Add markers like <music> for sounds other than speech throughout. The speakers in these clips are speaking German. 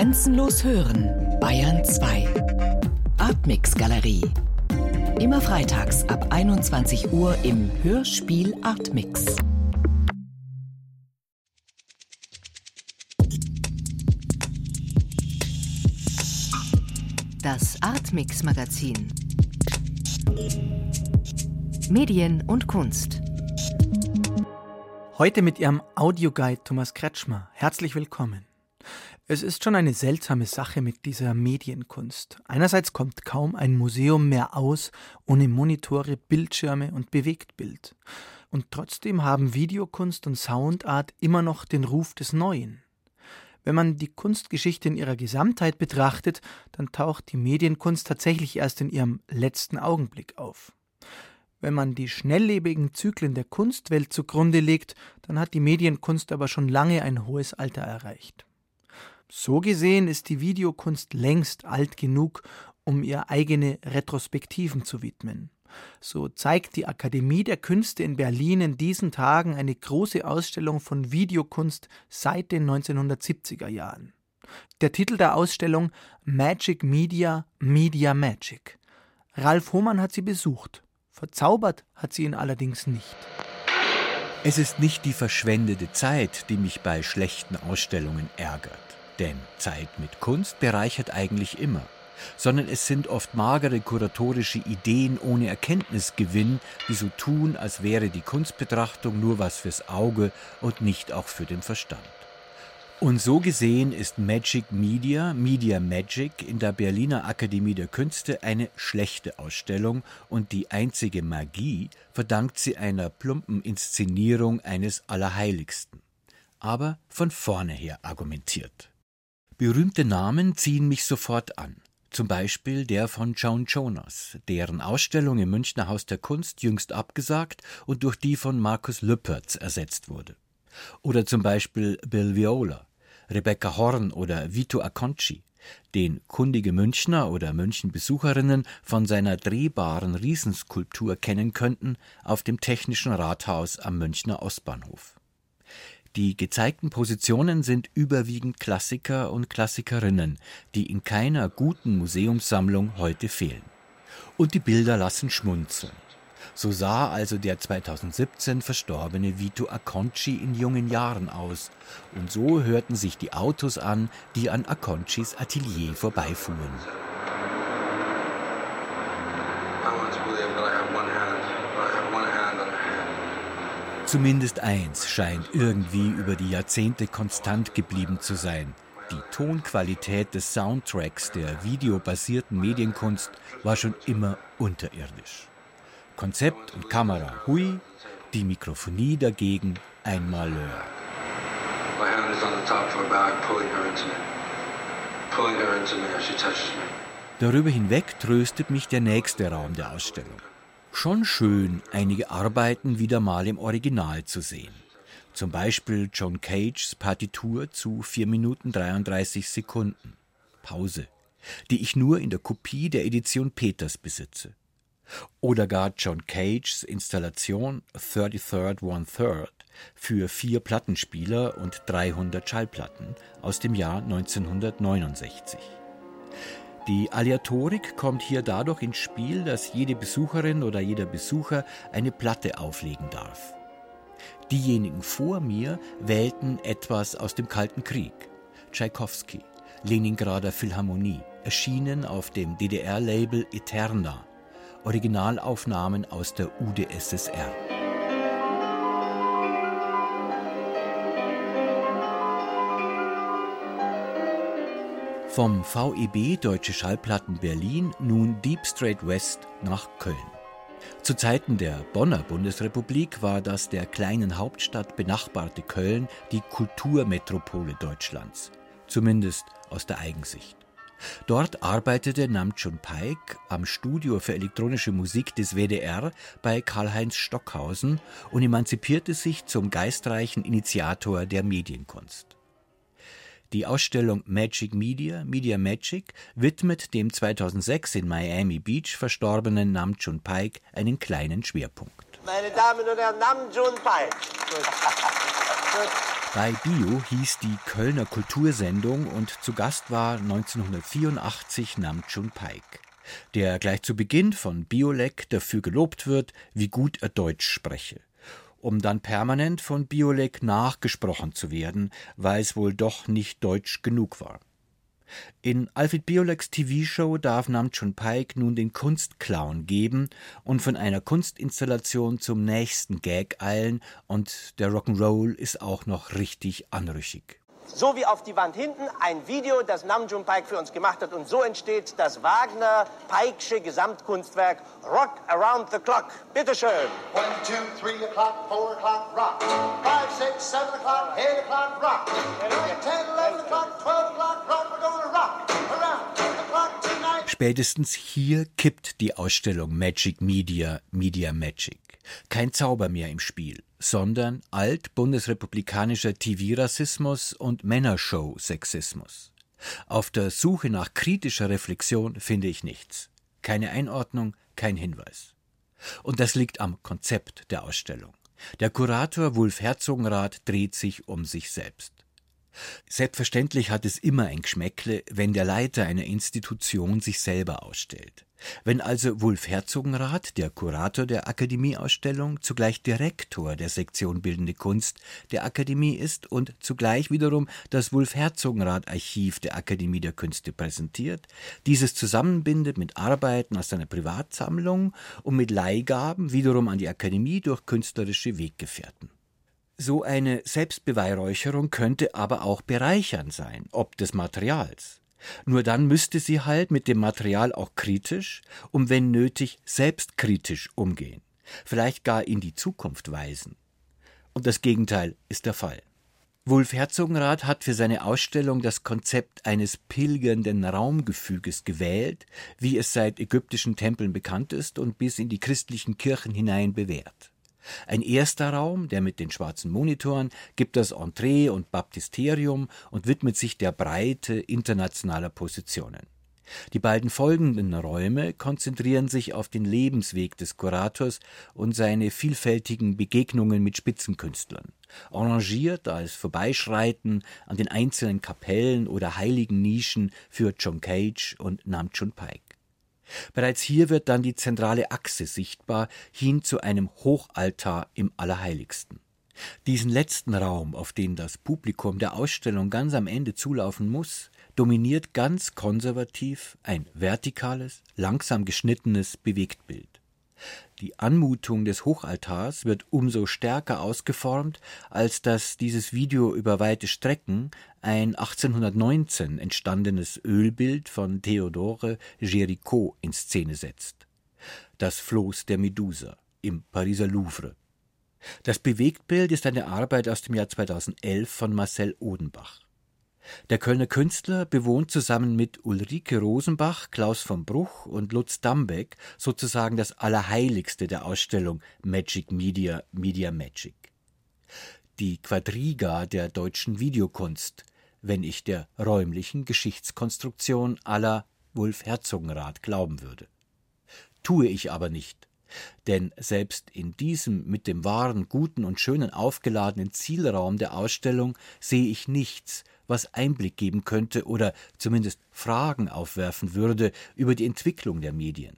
Grenzenlos hören, Bayern 2. Artmix Galerie. Immer freitags ab 21 Uhr im Hörspiel Artmix. Das Artmix Magazin. Medien und Kunst. Heute mit Ihrem Audioguide Thomas Kretschmer. Herzlich willkommen. Es ist schon eine seltsame Sache mit dieser Medienkunst. Einerseits kommt kaum ein Museum mehr aus ohne Monitore, Bildschirme und Bewegtbild. Und trotzdem haben Videokunst und Soundart immer noch den Ruf des Neuen. Wenn man die Kunstgeschichte in ihrer Gesamtheit betrachtet, dann taucht die Medienkunst tatsächlich erst in ihrem letzten Augenblick auf. Wenn man die schnelllebigen Zyklen der Kunstwelt zugrunde legt, dann hat die Medienkunst aber schon lange ein hohes Alter erreicht. So gesehen ist die Videokunst längst alt genug, um ihr eigene Retrospektiven zu widmen. So zeigt die Akademie der Künste in Berlin in diesen Tagen eine große Ausstellung von Videokunst seit den 1970er Jahren. Der Titel der Ausstellung Magic Media, Media Magic. Ralf Hohmann hat sie besucht. Verzaubert hat sie ihn allerdings nicht. Es ist nicht die verschwendete Zeit, die mich bei schlechten Ausstellungen ärgert. Denn Zeit mit Kunst bereichert eigentlich immer, sondern es sind oft magere kuratorische Ideen ohne Erkenntnisgewinn, die so tun, als wäre die Kunstbetrachtung nur was fürs Auge und nicht auch für den Verstand. Und so gesehen ist Magic Media, Media Magic in der Berliner Akademie der Künste eine schlechte Ausstellung und die einzige Magie verdankt sie einer plumpen Inszenierung eines Allerheiligsten. Aber von vorne her argumentiert. Berühmte Namen ziehen mich sofort an. Zum Beispiel der von Joan Jonas, deren Ausstellung im Münchner Haus der Kunst jüngst abgesagt und durch die von Markus Lüppertz ersetzt wurde. Oder zum Beispiel Bill Viola, Rebecca Horn oder Vito Acconci, den kundige Münchner oder Münchenbesucherinnen von seiner drehbaren Riesenskulptur kennen könnten auf dem Technischen Rathaus am Münchner Ostbahnhof. Die gezeigten Positionen sind überwiegend Klassiker und Klassikerinnen, die in keiner guten Museumssammlung heute fehlen. Und die Bilder lassen schmunzeln. So sah also der 2017 verstorbene Vito Acconci in jungen Jahren aus. Und so hörten sich die Autos an, die an Acconcis Atelier vorbeifuhren. Zumindest eins scheint irgendwie über die Jahrzehnte konstant geblieben zu sein. Die Tonqualität des Soundtracks der videobasierten Medienkunst war schon immer unterirdisch. Konzept und Kamera hui, die Mikrofonie dagegen ein Malheur. Darüber hinweg tröstet mich der nächste Raum der Ausstellung schon schön, einige Arbeiten wieder mal im Original zu sehen. Zum Beispiel John Cages Partitur zu 4 Minuten 33 Sekunden. Pause. Die ich nur in der Kopie der Edition Peters besitze. Oder gar John Cages Installation 33rd One Third für vier Plattenspieler und 300 Schallplatten aus dem Jahr 1969. Die Aleatorik kommt hier dadurch ins Spiel, dass jede Besucherin oder jeder Besucher eine Platte auflegen darf. Diejenigen vor mir wählten etwas aus dem Kalten Krieg. Tschaikowski, Leningrader Philharmonie, erschienen auf dem DDR-Label Eterna, Originalaufnahmen aus der UdSSR. Vom VEB Deutsche Schallplatten Berlin nun Deep Straight West nach Köln. Zu Zeiten der Bonner Bundesrepublik war das der kleinen Hauptstadt benachbarte Köln die Kulturmetropole Deutschlands, zumindest aus der Eigensicht. Dort arbeitete Namjoon Paik am Studio für elektronische Musik des WDR bei Karl-Heinz Stockhausen und emanzipierte sich zum geistreichen Initiator der Medienkunst. Die Ausstellung Magic Media, Media Magic, widmet dem 2006 in Miami Beach verstorbenen Namjoon Paik einen kleinen Schwerpunkt. Meine Damen und Herren, Namjoon Paik. <laughs> Bei Bio hieß die Kölner Kultursendung und zu Gast war 1984 Namjoon Paik, der gleich zu Beginn von Biolek dafür gelobt wird, wie gut er Deutsch spreche, um dann permanent von Biolek nachgesprochen zu werden, weil es wohl doch nicht deutsch genug war. In Alfred Bioleks TV-Show darf Namjoon Paik nun den Kunstclown geben und von einer Kunstinstallation zum nächsten Gag eilen und der Rock'n'Roll ist auch noch richtig anrüchig so wie auf die Wand hinten ein Video, das Namjoon Paik für uns gemacht hat. Und so entsteht das Wagner-Peiksche Gesamtkunstwerk Rock Around the Clock. Bitte schön. One, two, three o'clock, four o'clock, rock. Five, six, seven o'clock, eight o'clock, rock. Nine, ten, eleven o'clock, twelve o'clock, rock. We're gonna rock around the clock tonight. Spätestens hier kippt die Ausstellung Magic Media, Media Magic. Kein Zauber mehr im Spiel sondern alt-bundesrepublikanischer TV-Rassismus und Männershow-Sexismus. Auf der Suche nach kritischer Reflexion finde ich nichts. Keine Einordnung, kein Hinweis. Und das liegt am Konzept der Ausstellung. Der Kurator Wulf Herzogenrath dreht sich um sich selbst. Selbstverständlich hat es immer ein Geschmäckle, wenn der Leiter einer Institution sich selber ausstellt. Wenn also Wulf Herzogenrath, der Kurator der Akademieausstellung, zugleich Direktor der Sektion Bildende Kunst der Akademie ist und zugleich wiederum das Wulf Herzogenrath Archiv der Akademie der Künste präsentiert, dieses zusammenbindet mit Arbeiten aus seiner Privatsammlung und mit Leihgaben wiederum an die Akademie durch künstlerische Weggefährten. So eine Selbstbeweihräucherung könnte aber auch bereichernd sein, ob des Materials. Nur dann müsste sie halt mit dem Material auch kritisch und wenn nötig selbstkritisch umgehen, vielleicht gar in die Zukunft weisen. Und das Gegenteil ist der Fall. Wulf Herzogenrath hat für seine Ausstellung das Konzept eines pilgernden Raumgefüges gewählt, wie es seit ägyptischen Tempeln bekannt ist und bis in die christlichen Kirchen hinein bewährt. Ein erster Raum, der mit den schwarzen Monitoren, gibt das Entree und Baptisterium und widmet sich der Breite internationaler Positionen. Die beiden folgenden Räume konzentrieren sich auf den Lebensweg des Kurators und seine vielfältigen Begegnungen mit Spitzenkünstlern, arrangiert als Vorbeischreiten an den einzelnen Kapellen oder heiligen Nischen für John Cage und Namjoon Paik. Bereits hier wird dann die zentrale Achse sichtbar hin zu einem Hochaltar im Allerheiligsten. Diesen letzten Raum, auf den das Publikum der Ausstellung ganz am Ende zulaufen muss, dominiert ganz konservativ ein vertikales, langsam geschnittenes Bewegtbild. Die Anmutung des Hochaltars wird umso stärker ausgeformt, als dass dieses Video über weite Strecken ein 1819 entstandenes Ölbild von Theodore Géricault in Szene setzt. Das Floß der Medusa im Pariser Louvre. Das Bewegtbild ist eine Arbeit aus dem Jahr 2011 von Marcel Odenbach. Der Kölner Künstler bewohnt zusammen mit Ulrike Rosenbach, Klaus von Bruch und Lutz Dambeck sozusagen das Allerheiligste der Ausstellung Magic Media, Media Magic. Die Quadriga der deutschen Videokunst, wenn ich der räumlichen Geschichtskonstruktion aller Wulf Herzogenrath glauben würde. Tue ich aber nicht. Denn selbst in diesem mit dem wahren, guten und schönen aufgeladenen Zielraum der Ausstellung sehe ich nichts, was Einblick geben könnte oder zumindest Fragen aufwerfen würde über die Entwicklung der Medien.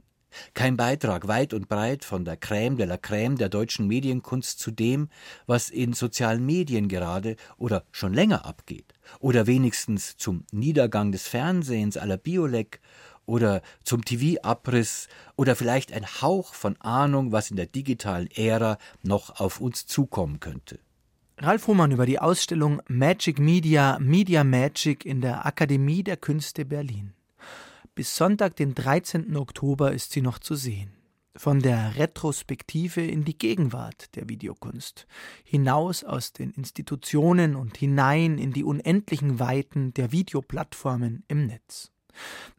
Kein Beitrag weit und breit von der Crème de la Crème der deutschen Medienkunst zu dem, was in sozialen Medien gerade oder schon länger abgeht, oder wenigstens zum Niedergang des Fernsehens aller Biolek oder zum TV-Abriss oder vielleicht ein Hauch von Ahnung, was in der digitalen Ära noch auf uns zukommen könnte. Ralf Hohmann über die Ausstellung Magic Media, Media Magic in der Akademie der Künste Berlin. Bis Sonntag, den 13. Oktober, ist sie noch zu sehen. Von der Retrospektive in die Gegenwart der Videokunst, hinaus aus den Institutionen und hinein in die unendlichen Weiten der Videoplattformen im Netz.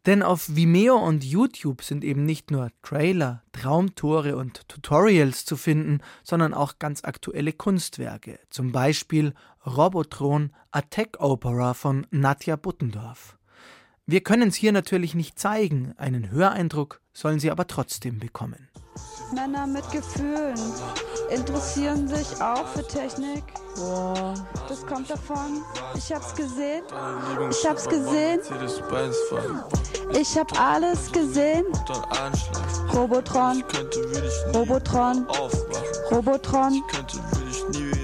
Denn auf Vimeo und YouTube sind eben nicht nur Trailer, Traumtore und Tutorials zu finden, sondern auch ganz aktuelle Kunstwerke, zum Beispiel Robotron A Tech Opera von Nadja Buttendorf. Wir können es hier natürlich nicht zeigen, einen Höreindruck sollen Sie aber trotzdem bekommen. Männer mit Gefühlen. Interessieren sich auch für Technik. Boah. Das kommt davon. Ich hab's gesehen. Ich hab's gesehen. Ich hab alles gesehen. Robotron. Robotron. Robotron.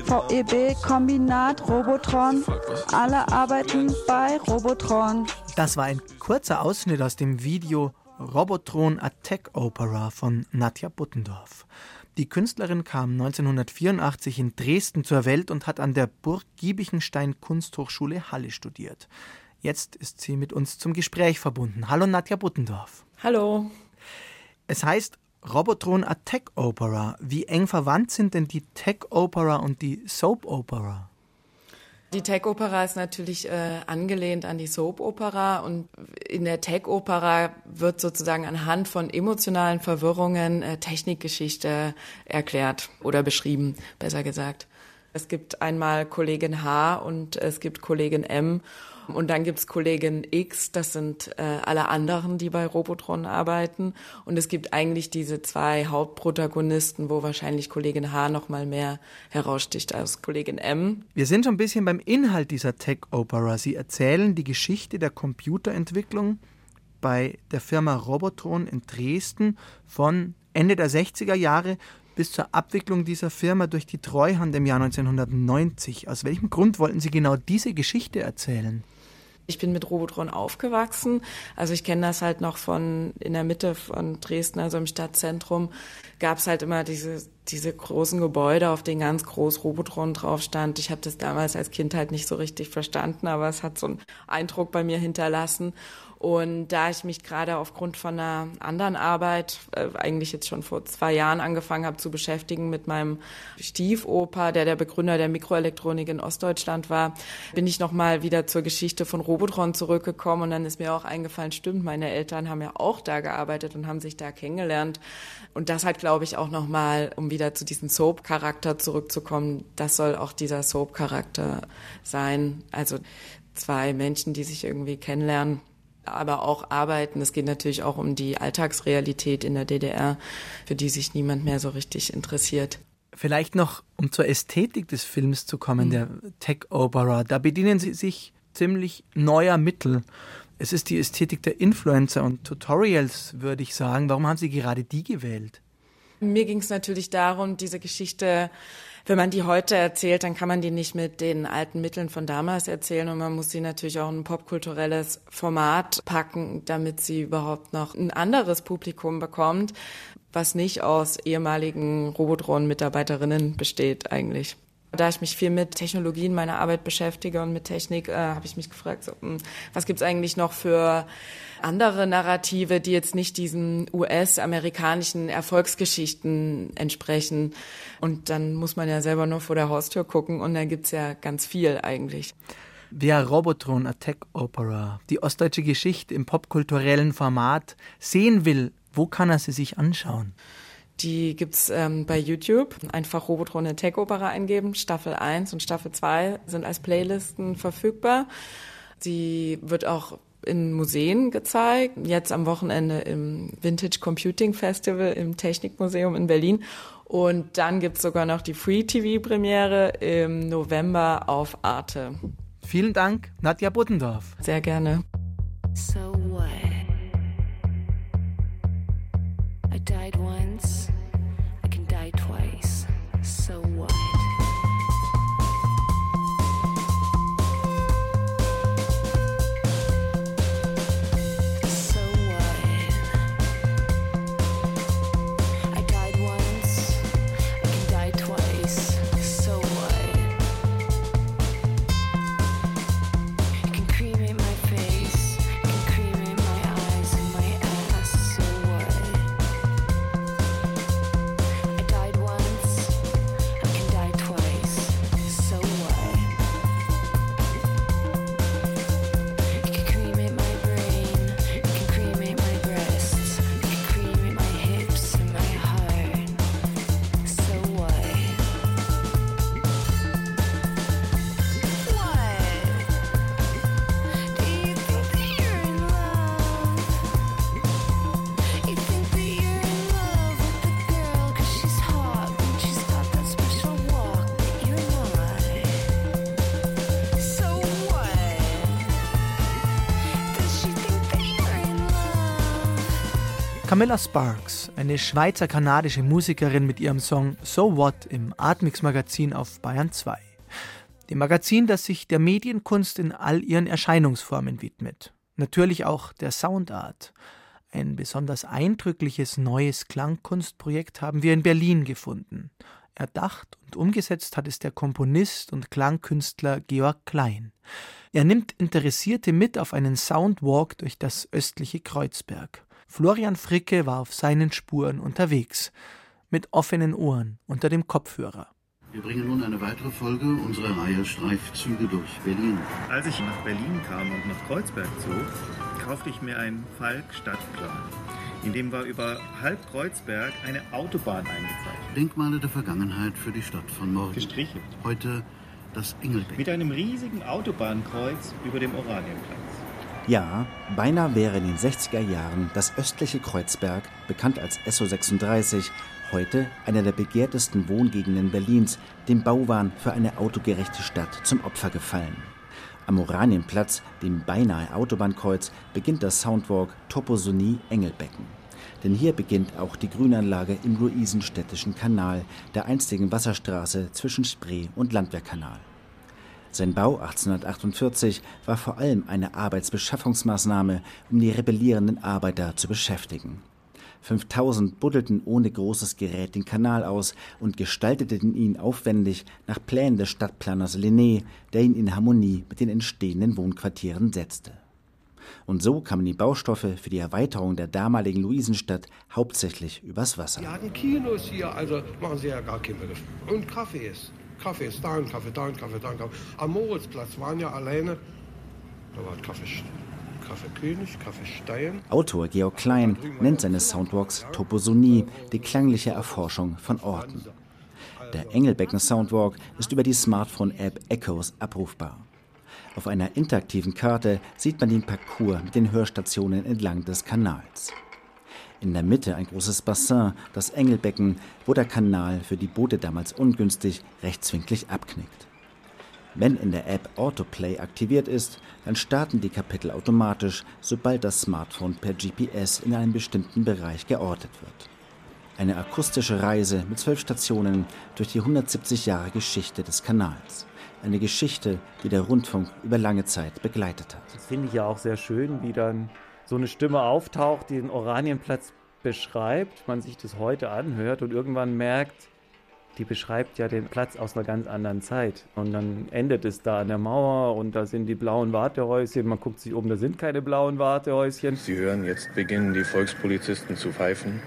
VEB Kombinat Robotron. Alle arbeiten bei Robotron. Das war ein kurzer Ausschnitt aus dem Video Robotron Attack Opera von Nadja Buttendorf. Die Künstlerin kam 1984 in Dresden zur Welt und hat an der Burg Giebichenstein Kunsthochschule Halle studiert. Jetzt ist sie mit uns zum Gespräch verbunden. Hallo Nadja Buttendorf. Hallo. Es heißt Robotron Attack Opera. Wie eng verwandt sind denn die Tech Opera und die Soap Opera? Die Tech-Opera ist natürlich äh, angelehnt an die Soap-Opera und in der Tech-Opera wird sozusagen anhand von emotionalen Verwirrungen äh, Technikgeschichte erklärt oder beschrieben, besser gesagt. Es gibt einmal Kollegin H und es gibt Kollegin M und dann gibt's Kollegin X, das sind äh, alle anderen, die bei Robotron arbeiten. Und es gibt eigentlich diese zwei Hauptprotagonisten, wo wahrscheinlich Kollegin H noch mal mehr heraussticht als Kollegin M. Wir sind schon ein bisschen beim Inhalt dieser Tech-Opera. Sie erzählen die Geschichte der Computerentwicklung bei der Firma Robotron in Dresden von Ende der 60er Jahre bis zur Abwicklung dieser Firma durch die Treuhand im Jahr 1990. Aus welchem Grund wollten Sie genau diese Geschichte erzählen? Ich bin mit Robotron aufgewachsen. Also ich kenne das halt noch von in der Mitte von Dresden, also im Stadtzentrum, gab es halt immer diese, diese großen Gebäude, auf denen ganz groß Robotron drauf stand. Ich habe das damals als Kind halt nicht so richtig verstanden, aber es hat so einen Eindruck bei mir hinterlassen. Und da ich mich gerade aufgrund von einer anderen Arbeit, äh, eigentlich jetzt schon vor zwei Jahren angefangen habe zu beschäftigen mit meinem Stiefoper, der der Begründer der Mikroelektronik in Ostdeutschland war, bin ich nochmal wieder zur Geschichte von Robotron zurückgekommen und dann ist mir auch eingefallen, stimmt, meine Eltern haben ja auch da gearbeitet und haben sich da kennengelernt. Und das hat, glaube ich, auch nochmal, um wieder zu diesem Soap-Charakter zurückzukommen, das soll auch dieser Soap-Charakter sein. Also zwei Menschen, die sich irgendwie kennenlernen aber auch arbeiten. Es geht natürlich auch um die Alltagsrealität in der DDR, für die sich niemand mehr so richtig interessiert. Vielleicht noch, um zur Ästhetik des Films zu kommen, mhm. der Tech Opera. Da bedienen Sie sich ziemlich neuer Mittel. Es ist die Ästhetik der Influencer und Tutorials, würde ich sagen. Warum haben Sie gerade die gewählt? Mir ging es natürlich darum, diese Geschichte wenn man die heute erzählt, dann kann man die nicht mit den alten Mitteln von damals erzählen und man muss sie natürlich auch in ein popkulturelles Format packen, damit sie überhaupt noch ein anderes Publikum bekommt, was nicht aus ehemaligen Robotron-Mitarbeiterinnen besteht eigentlich. Da ich mich viel mit Technologie in meiner Arbeit beschäftige und mit Technik, äh, habe ich mich gefragt, so, hm, was gibt's eigentlich noch für andere Narrative, die jetzt nicht diesen US-amerikanischen Erfolgsgeschichten entsprechen. Und dann muss man ja selber nur vor der Haustür gucken und dann gibt's ja ganz viel eigentlich. Wer Robotron Attack Opera, die ostdeutsche Geschichte im popkulturellen Format sehen will, wo kann er sie sich anschauen? Die gibt's ähm, bei YouTube. Einfach Robotron Attack Opera eingeben. Staffel 1 und Staffel 2 sind als Playlisten verfügbar. Sie wird auch in Museen gezeigt. Jetzt am Wochenende im Vintage Computing Festival im Technikmuseum in Berlin. Und dann gibt's sogar noch die Free TV-Premiere im November auf Arte. Vielen Dank, Nadja Buttendorf. Sehr gerne. So what? Died once, I can die twice. So what? Camilla Sparks, eine schweizer-kanadische Musikerin mit ihrem Song So What im Artmix Magazin auf Bayern 2. Dem Magazin, das sich der Medienkunst in all ihren Erscheinungsformen widmet. Natürlich auch der Soundart. Ein besonders eindrückliches neues Klangkunstprojekt haben wir in Berlin gefunden. Erdacht und umgesetzt hat es der Komponist und Klangkünstler Georg Klein. Er nimmt Interessierte mit auf einen Soundwalk durch das östliche Kreuzberg. Florian Fricke war auf seinen Spuren unterwegs, mit offenen Ohren unter dem Kopfhörer. Wir bringen nun eine weitere Folge unserer Reihe Streifzüge durch Berlin. Als ich nach Berlin kam und nach Kreuzberg zog, kaufte ich mir einen Falk Stadtplan. In dem war über halb Kreuzberg eine Autobahn eingezeichnet. Denkmale der Vergangenheit für die Stadt von morgen. Gestrichelt. Heute das Engelbeck. Mit einem riesigen Autobahnkreuz über dem Oranienplatz. Ja, beinahe wäre in den 60er Jahren das östliche Kreuzberg, bekannt als SO36, heute einer der begehrtesten Wohngegenden Berlins, dem Bauwahn für eine autogerechte Stadt zum Opfer gefallen. Am Oranienplatz, dem beinahe Autobahnkreuz, beginnt das Soundwalk Toposonie Engelbecken. Denn hier beginnt auch die Grünanlage im Luisenstädtischen Kanal, der einstigen Wasserstraße zwischen Spree und Landwehrkanal. Sein Bau 1848 war vor allem eine Arbeitsbeschaffungsmaßnahme, um die rebellierenden Arbeiter zu beschäftigen. 5000 buddelten ohne großes Gerät den Kanal aus und gestalteten ihn aufwendig nach Plänen des Stadtplaners Lenné, der ihn in Harmonie mit den entstehenden Wohnquartieren setzte. Und so kamen die Baustoffe für die Erweiterung der damaligen Luisenstadt hauptsächlich übers Wasser. Die hatten Kinos hier, also machen sie ja gar Begriff. Und Cafés. Cafés da, ein Kaffee da, ein Kaffee da, ein Kaffee. Am Moritzplatz waren ja alleine, da war Kaffee, Kaffee König, Kaffee Stein. Autor Georg Klein nennt seine Soundwalks Toposonie, die klangliche Erforschung von Orten. Der Engelbecken Soundwalk ist über die Smartphone-App Echoes abrufbar. Auf einer interaktiven Karte sieht man den Parcours mit den Hörstationen entlang des Kanals. In der Mitte ein großes Bassin, das Engelbecken, wo der Kanal für die Boote damals ungünstig rechtswinklig abknickt. Wenn in der App Autoplay aktiviert ist, dann starten die Kapitel automatisch, sobald das Smartphone per GPS in einem bestimmten Bereich geortet wird. Eine akustische Reise mit zwölf Stationen durch die 170 Jahre Geschichte des Kanals. Eine Geschichte, die der Rundfunk über lange Zeit begleitet hat. Das finde ich ja auch sehr schön, wie dann so eine Stimme auftaucht, die den Oranienplatz beschreibt, man sich das heute anhört und irgendwann merkt, die beschreibt ja den Platz aus einer ganz anderen Zeit. Und dann endet es da an der Mauer und da sind die blauen Wartehäuschen. Man guckt sich um, da sind keine blauen Wartehäuschen. Sie hören, jetzt beginnen die Volkspolizisten zu pfeifen.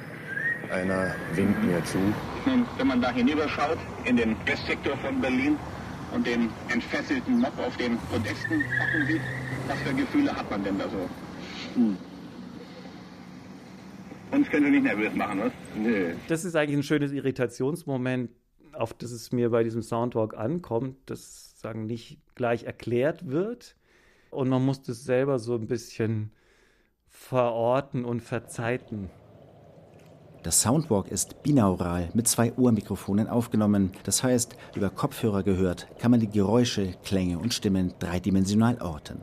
Einer winkt mir zu. Nun, wenn man da hinüberschaut in den Westsektor von Berlin und den entfesselten Mob auf den Podesten hocken sieht, was für Gefühle hat man denn da so? Hm. Uns können Sie nicht nervös machen, was? Nee. Das ist eigentlich ein schönes Irritationsmoment, auf das es mir bei diesem Soundwalk ankommt, dass sagen nicht gleich erklärt wird und man muss das selber so ein bisschen verorten und verzeiten. Das Soundwalk ist binaural mit zwei Ohrmikrofonen aufgenommen. Das heißt, über Kopfhörer gehört, kann man die Geräusche, Klänge und Stimmen dreidimensional orten.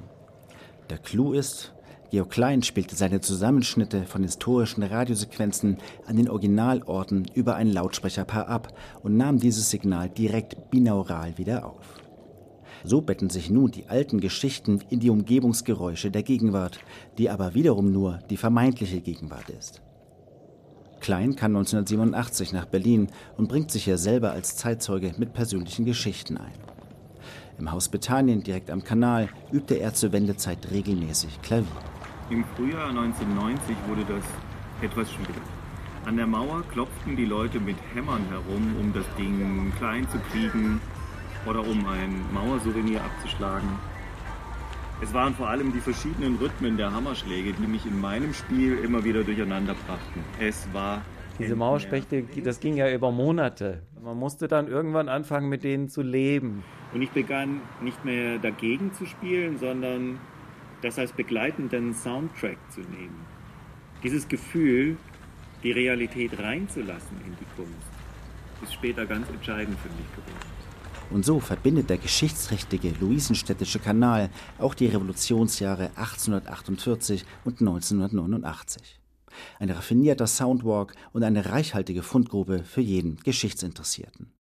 Der Clou ist, Georg Klein spielte seine Zusammenschnitte von historischen Radiosequenzen an den Originalorten über ein Lautsprecherpaar ab und nahm dieses Signal direkt binaural wieder auf. So betten sich nun die alten Geschichten in die Umgebungsgeräusche der Gegenwart, die aber wiederum nur die vermeintliche Gegenwart ist. Klein kam 1987 nach Berlin und bringt sich hier selber als Zeitzeuge mit persönlichen Geschichten ein. Im Haus Bethanien direkt am Kanal übte er zur Wendezeit regelmäßig Klavier. Im Frühjahr 1990 wurde das etwas schwieriger. An der Mauer klopften die Leute mit Hämmern herum, um das Ding klein zu kriegen oder um ein Mauersouvenir abzuschlagen. Es waren vor allem die verschiedenen Rhythmen der Hammerschläge, die mich in meinem Spiel immer wieder durcheinander brachten. Es war diese Mauerspechte, das ging ja über Monate. Man musste dann irgendwann anfangen, mit denen zu leben. Und ich begann nicht mehr dagegen zu spielen, sondern das als begleitenden Soundtrack zu nehmen. Dieses Gefühl, die Realität reinzulassen in die Kunst, ist später ganz entscheidend für mich geworden. Und so verbindet der geschichtsträchtige Luisenstädtische Kanal auch die Revolutionsjahre 1848 und 1989. ein raffinierter Soundwalk und eine reichhaltige Fundgrube für jeden Geschichtsinteressierten.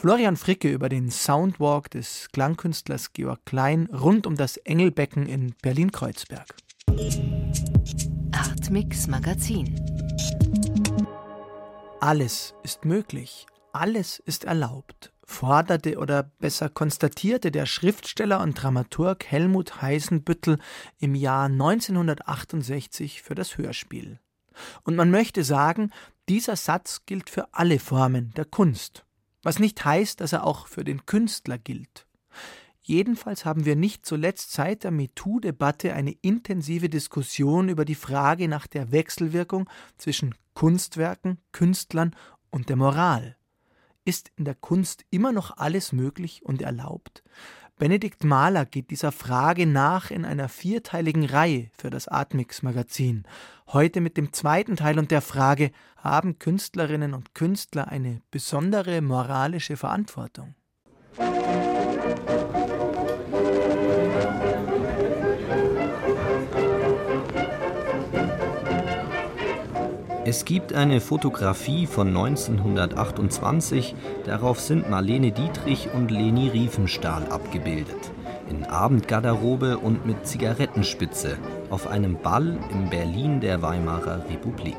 Florian Fricke über den Soundwalk des Klangkünstlers Georg Klein rund um das Engelbecken in Berlin-Kreuzberg. Artmix Magazin. Alles ist möglich, alles ist erlaubt, forderte oder besser konstatierte der Schriftsteller und Dramaturg Helmut Heisenbüttel im Jahr 1968 für das Hörspiel. Und man möchte sagen, dieser Satz gilt für alle Formen der Kunst, was nicht heißt, dass er auch für den Künstler gilt. Jedenfalls haben wir nicht zuletzt seit der MeToo-Debatte eine intensive Diskussion über die Frage nach der Wechselwirkung zwischen Kunstwerken, Künstlern und der Moral. Ist in der Kunst immer noch alles möglich und erlaubt? Benedikt Mahler geht dieser Frage nach in einer vierteiligen Reihe für das Atmix Magazin. Heute mit dem zweiten Teil und der Frage, haben Künstlerinnen und Künstler eine besondere moralische Verantwortung? Es gibt eine Fotografie von 1928, darauf sind Marlene Dietrich und Leni Riefenstahl abgebildet. In Abendgarderobe und mit Zigarettenspitze auf einem Ball im Berlin der Weimarer Republik.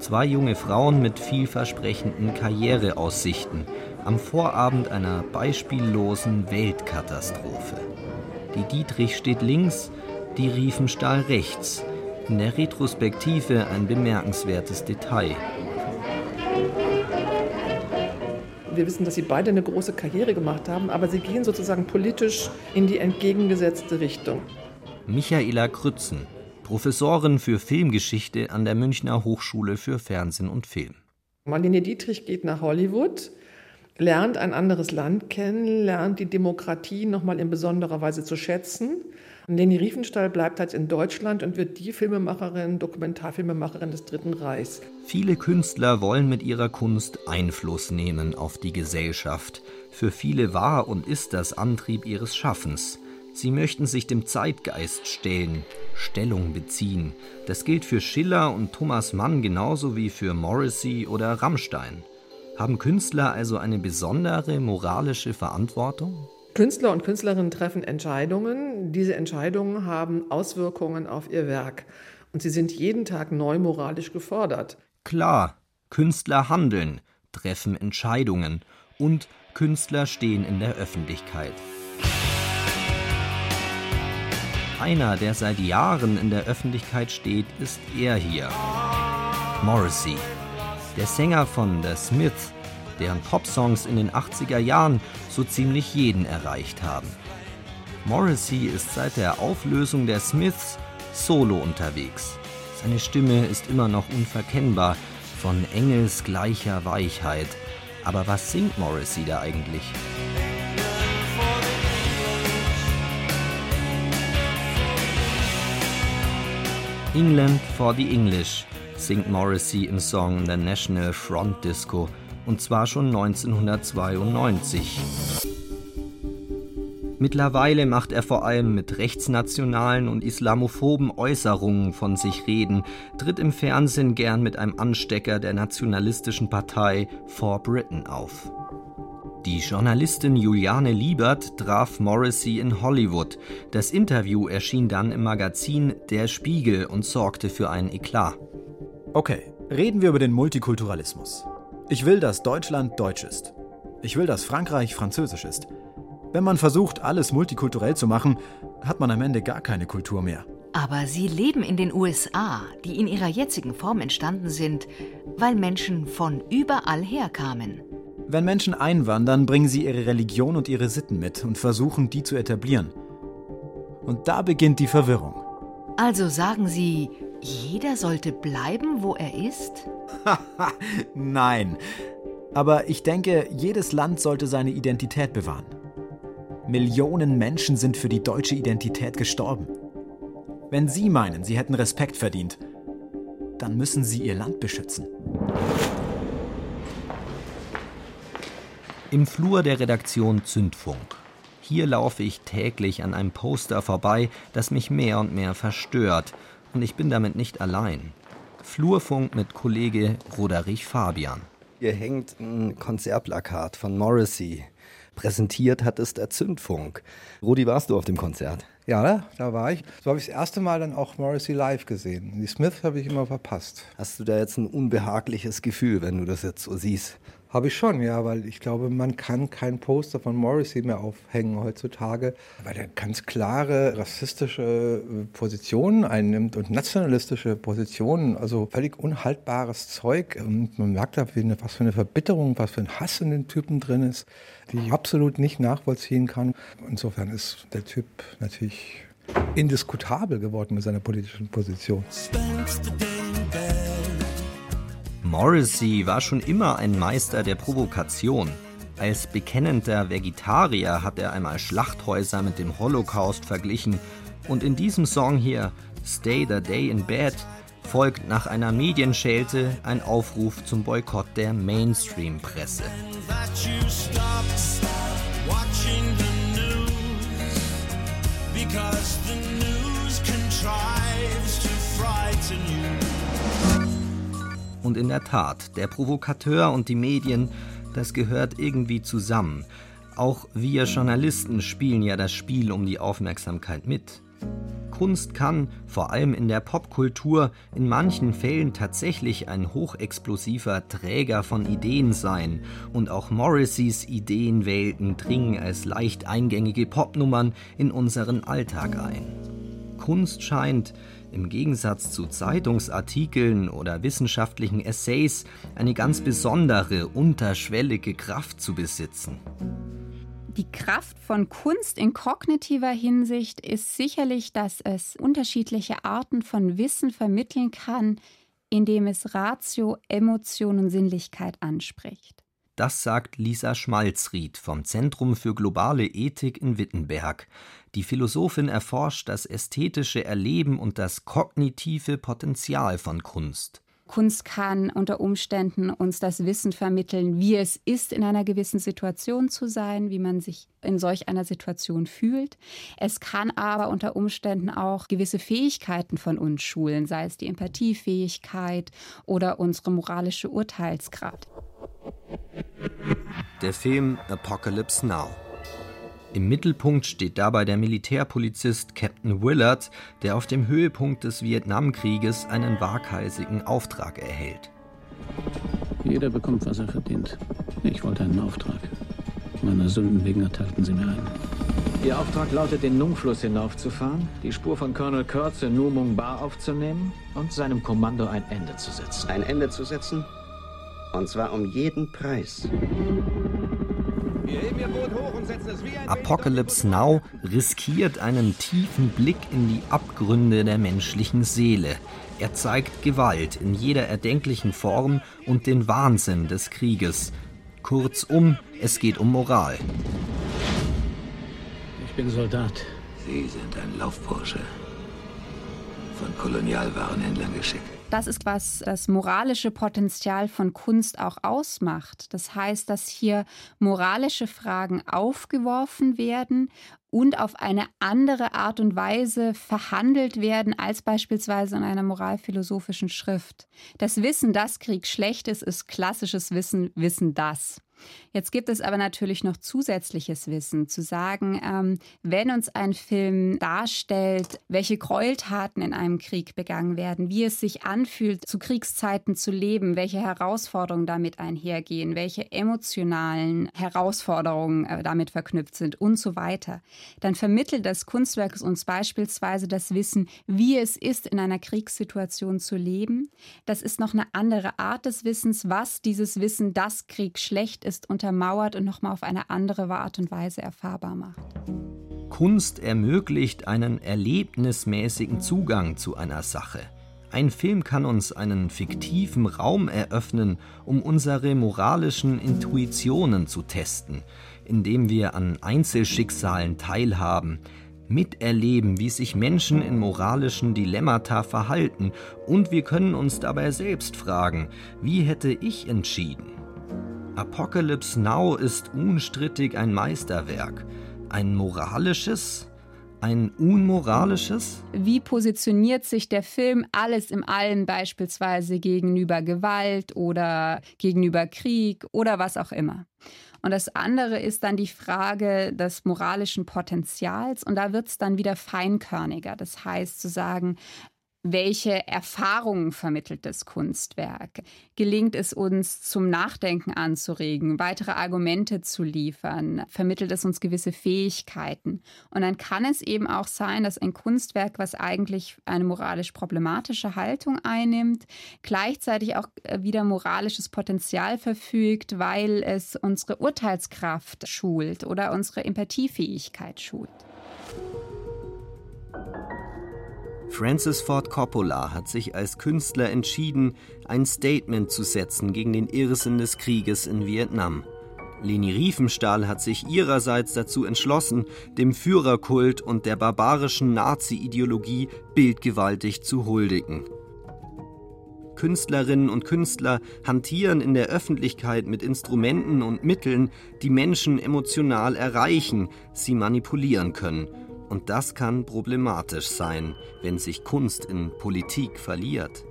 Zwei junge Frauen mit vielversprechenden Karriereaussichten am Vorabend einer beispiellosen Weltkatastrophe. Die Dietrich steht links, die Riefenstahl rechts in der Retrospektive ein bemerkenswertes Detail. Wir wissen, dass sie beide eine große Karriere gemacht haben, aber sie gehen sozusagen politisch in die entgegengesetzte Richtung. Michaela Krützen, Professorin für Filmgeschichte an der Münchner Hochschule für Fernsehen und Film. Marlene Dietrich geht nach Hollywood, lernt ein anderes Land kennen, lernt die Demokratie nochmal in besonderer Weise zu schätzen Leni Riefenstahl bleibt halt in Deutschland und wird die Filmemacherin, Dokumentarfilmemacherin des Dritten Reichs. Viele Künstler wollen mit ihrer Kunst Einfluss nehmen auf die Gesellschaft. Für viele war und ist das Antrieb ihres Schaffens. Sie möchten sich dem Zeitgeist stellen, Stellung beziehen. Das gilt für Schiller und Thomas Mann genauso wie für Morrissey oder Rammstein. Haben Künstler also eine besondere moralische Verantwortung? Künstler und Künstlerinnen treffen Entscheidungen. Diese Entscheidungen haben Auswirkungen auf ihr Werk. Und sie sind jeden Tag neu moralisch gefordert. Klar, Künstler handeln, treffen Entscheidungen und Künstler stehen in der Öffentlichkeit. Einer, der seit Jahren in der Öffentlichkeit steht, ist er hier. Morrissey. Der Sänger von The Smiths deren Popsongs in den 80er Jahren so ziemlich jeden erreicht haben. Morrissey ist seit der Auflösung der Smiths solo unterwegs. Seine Stimme ist immer noch unverkennbar, von engelsgleicher Weichheit. Aber was singt Morrissey da eigentlich? England for the English singt Morrissey im Song The National Front Disco und zwar schon 1992. Mittlerweile macht er vor allem mit rechtsnationalen und islamophoben Äußerungen von sich reden, tritt im Fernsehen gern mit einem Anstecker der nationalistischen Partei For Britain auf. Die Journalistin Juliane Liebert traf Morrissey in Hollywood. Das Interview erschien dann im Magazin Der Spiegel und sorgte für einen Eklat. Okay, reden wir über den Multikulturalismus. Ich will, dass Deutschland deutsch ist. Ich will, dass Frankreich französisch ist. Wenn man versucht, alles multikulturell zu machen, hat man am Ende gar keine Kultur mehr. Aber Sie leben in den USA, die in ihrer jetzigen Form entstanden sind, weil Menschen von überall herkamen. Wenn Menschen einwandern, bringen sie ihre Religion und ihre Sitten mit und versuchen, die zu etablieren. Und da beginnt die Verwirrung. Also sagen Sie, jeder sollte bleiben, wo er ist? <laughs> Nein. Aber ich denke, jedes Land sollte seine Identität bewahren. Millionen Menschen sind für die deutsche Identität gestorben. Wenn Sie meinen, Sie hätten Respekt verdient, dann müssen Sie Ihr Land beschützen. Im Flur der Redaktion Zündfunk. Hier laufe ich täglich an einem Poster vorbei, das mich mehr und mehr verstört, und ich bin damit nicht allein. Flurfunk mit Kollege Roderich Fabian. Hier hängt ein Konzertplakat von Morrissey. Präsentiert hat es der Zündfunk. Rudi, warst du auf dem Konzert? Ja, da war ich. So habe ich das erste Mal dann auch Morrissey live gesehen. Die Smith habe ich immer verpasst. Hast du da jetzt ein unbehagliches Gefühl, wenn du das jetzt so siehst? Habe ich schon, ja, weil ich glaube, man kann kein Poster von Morrissey mehr aufhängen heutzutage, weil er ganz klare rassistische äh, Positionen einnimmt und nationalistische Positionen, also völlig unhaltbares Zeug. Und man merkt da, was für eine Verbitterung, was für ein Hass in den Typen drin ist, die ich absolut nicht nachvollziehen kann. Insofern ist der Typ natürlich indiskutabel geworden mit seiner politischen Position. Morrissey war schon immer ein Meister der Provokation. Als bekennender Vegetarier hat er einmal Schlachthäuser mit dem Holocaust verglichen und in diesem Song hier, Stay the Day in Bed, folgt nach einer Medienschelte ein Aufruf zum Boykott der Mainstream-Presse. Because the news contrives to frighten you. Und in der Tat, der Provokateur und die Medien, das gehört irgendwie zusammen. Auch wir Journalisten spielen ja das Spiel um die Aufmerksamkeit mit. Kunst kann, vor allem in der Popkultur, in manchen Fällen tatsächlich ein hochexplosiver Träger von Ideen sein. Und auch Morrisseys Ideenwelten dringen als leicht eingängige Popnummern in unseren Alltag ein. Kunst scheint, im Gegensatz zu Zeitungsartikeln oder wissenschaftlichen Essays eine ganz besondere, unterschwellige Kraft zu besitzen. Die Kraft von Kunst in kognitiver Hinsicht ist sicherlich, dass es unterschiedliche Arten von Wissen vermitteln kann, indem es Ratio, Emotion und Sinnlichkeit anspricht. Das sagt Lisa Schmalzried vom Zentrum für globale Ethik in Wittenberg. Die Philosophin erforscht das ästhetische Erleben und das kognitive Potenzial von Kunst. Kunst kann unter Umständen uns das Wissen vermitteln, wie es ist, in einer gewissen Situation zu sein, wie man sich in solch einer Situation fühlt. Es kann aber unter Umständen auch gewisse Fähigkeiten von uns schulen, sei es die Empathiefähigkeit oder unsere moralische Urteilsgrad. Der Film Apocalypse Now. Im Mittelpunkt steht dabei der Militärpolizist Captain Willard, der auf dem Höhepunkt des Vietnamkrieges einen waghalsigen Auftrag erhält. Jeder bekommt, was er verdient. Ich wollte einen Auftrag. Meiner Sünden wegen erteilten sie mir einen. Ihr Auftrag lautet, den Nung-Fluss hinaufzufahren, die Spur von Colonel Kurtz in Nu Mung Ba aufzunehmen und seinem Kommando ein Ende zu setzen. Ein Ende zu setzen? Und zwar um jeden Preis. Apocalypse Now riskiert einen tiefen Blick in die Abgründe der menschlichen Seele. Er zeigt Gewalt in jeder erdenklichen Form und den Wahnsinn des Krieges. Kurzum, es geht um Moral. Ich bin Soldat. Sie sind ein Laufbursche. Von Kolonialwarenhändlern geschickt. Das ist, was das moralische Potenzial von Kunst auch ausmacht. Das heißt, dass hier moralische Fragen aufgeworfen werden und auf eine andere Art und Weise verhandelt werden als beispielsweise in einer moralphilosophischen Schrift. Das Wissen, dass Krieg schlecht ist, ist klassisches Wissen, Wissen das. Jetzt gibt es aber natürlich noch zusätzliches Wissen, zu sagen, ähm, wenn uns ein Film darstellt, welche Gräueltaten in einem Krieg begangen werden, wie es sich anfühlt, zu Kriegszeiten zu leben, welche Herausforderungen damit einhergehen, welche emotionalen Herausforderungen äh, damit verknüpft sind und so weiter, dann vermittelt das Kunstwerk uns beispielsweise das Wissen, wie es ist, in einer Kriegssituation zu leben. Das ist noch eine andere Art des Wissens, was dieses Wissen, dass Krieg schlecht ist, untermauert und nochmal auf eine andere Art und Weise erfahrbar macht. Kunst ermöglicht einen erlebnismäßigen Zugang zu einer Sache. Ein Film kann uns einen fiktiven Raum eröffnen, um unsere moralischen Intuitionen zu testen, indem wir an Einzelschicksalen teilhaben, miterleben, wie sich Menschen in moralischen Dilemmata verhalten, und wir können uns dabei selbst fragen, wie hätte ich entschieden? Apocalypse Now ist unstrittig ein Meisterwerk, ein moralisches, Ein unmoralisches? Wie positioniert sich der Film alles im Allen beispielsweise gegenüber Gewalt oder gegenüber Krieg oder was auch immer? Und das andere ist dann die Frage des moralischen Potenzials. Und da wird es dann wieder feinkörniger. Das heißt zu sagen, welche Erfahrungen vermittelt das Kunstwerk? Gelingt es uns zum Nachdenken anzuregen, weitere Argumente zu liefern? Vermittelt es uns gewisse Fähigkeiten? Und dann kann es eben auch sein, dass ein Kunstwerk, was eigentlich eine moralisch problematische Haltung einnimmt, gleichzeitig auch äh, wieder moralisches Potenzial verfügt, weil es unsere Urteilskraft schult oder unsere Empathiefähigkeit schult. Francis Ford Coppola hat sich als Künstler entschieden, ein Statement zu setzen gegen den Irrsinn des Krieges in Vietnam. Leni Riefenstahl hat sich ihrerseits dazu entschlossen, dem Führerkult und der barbarischen Nazi-Ideologie bildgewaltig zu huldigen. Künstlerinnen und Künstler hantieren in der Öffentlichkeit mit Instrumenten und Mitteln, die Menschen emotional erreichen, sie manipulieren können – und das kann problematisch sein, wenn sich Kunst in Politik verliert.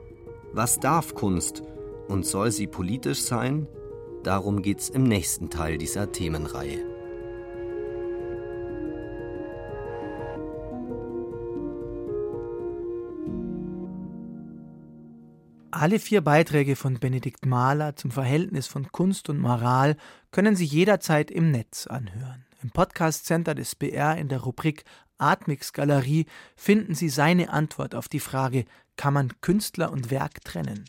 Was darf Kunst und soll sie politisch sein? Darum geht's im nächsten Teil dieser Themenreihe. Alle vier Beiträge von Benedikt Mahler zum Verhältnis von Kunst und Moral können Sie jederzeit im Netz anhören. Im Podcast Center des BR in der Rubrik Atmix Galerie finden Sie seine Antwort auf die Frage, kann man Künstler und Werk trennen?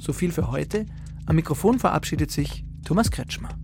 So viel für heute. Am Mikrofon verabschiedet sich Thomas Kretschmer.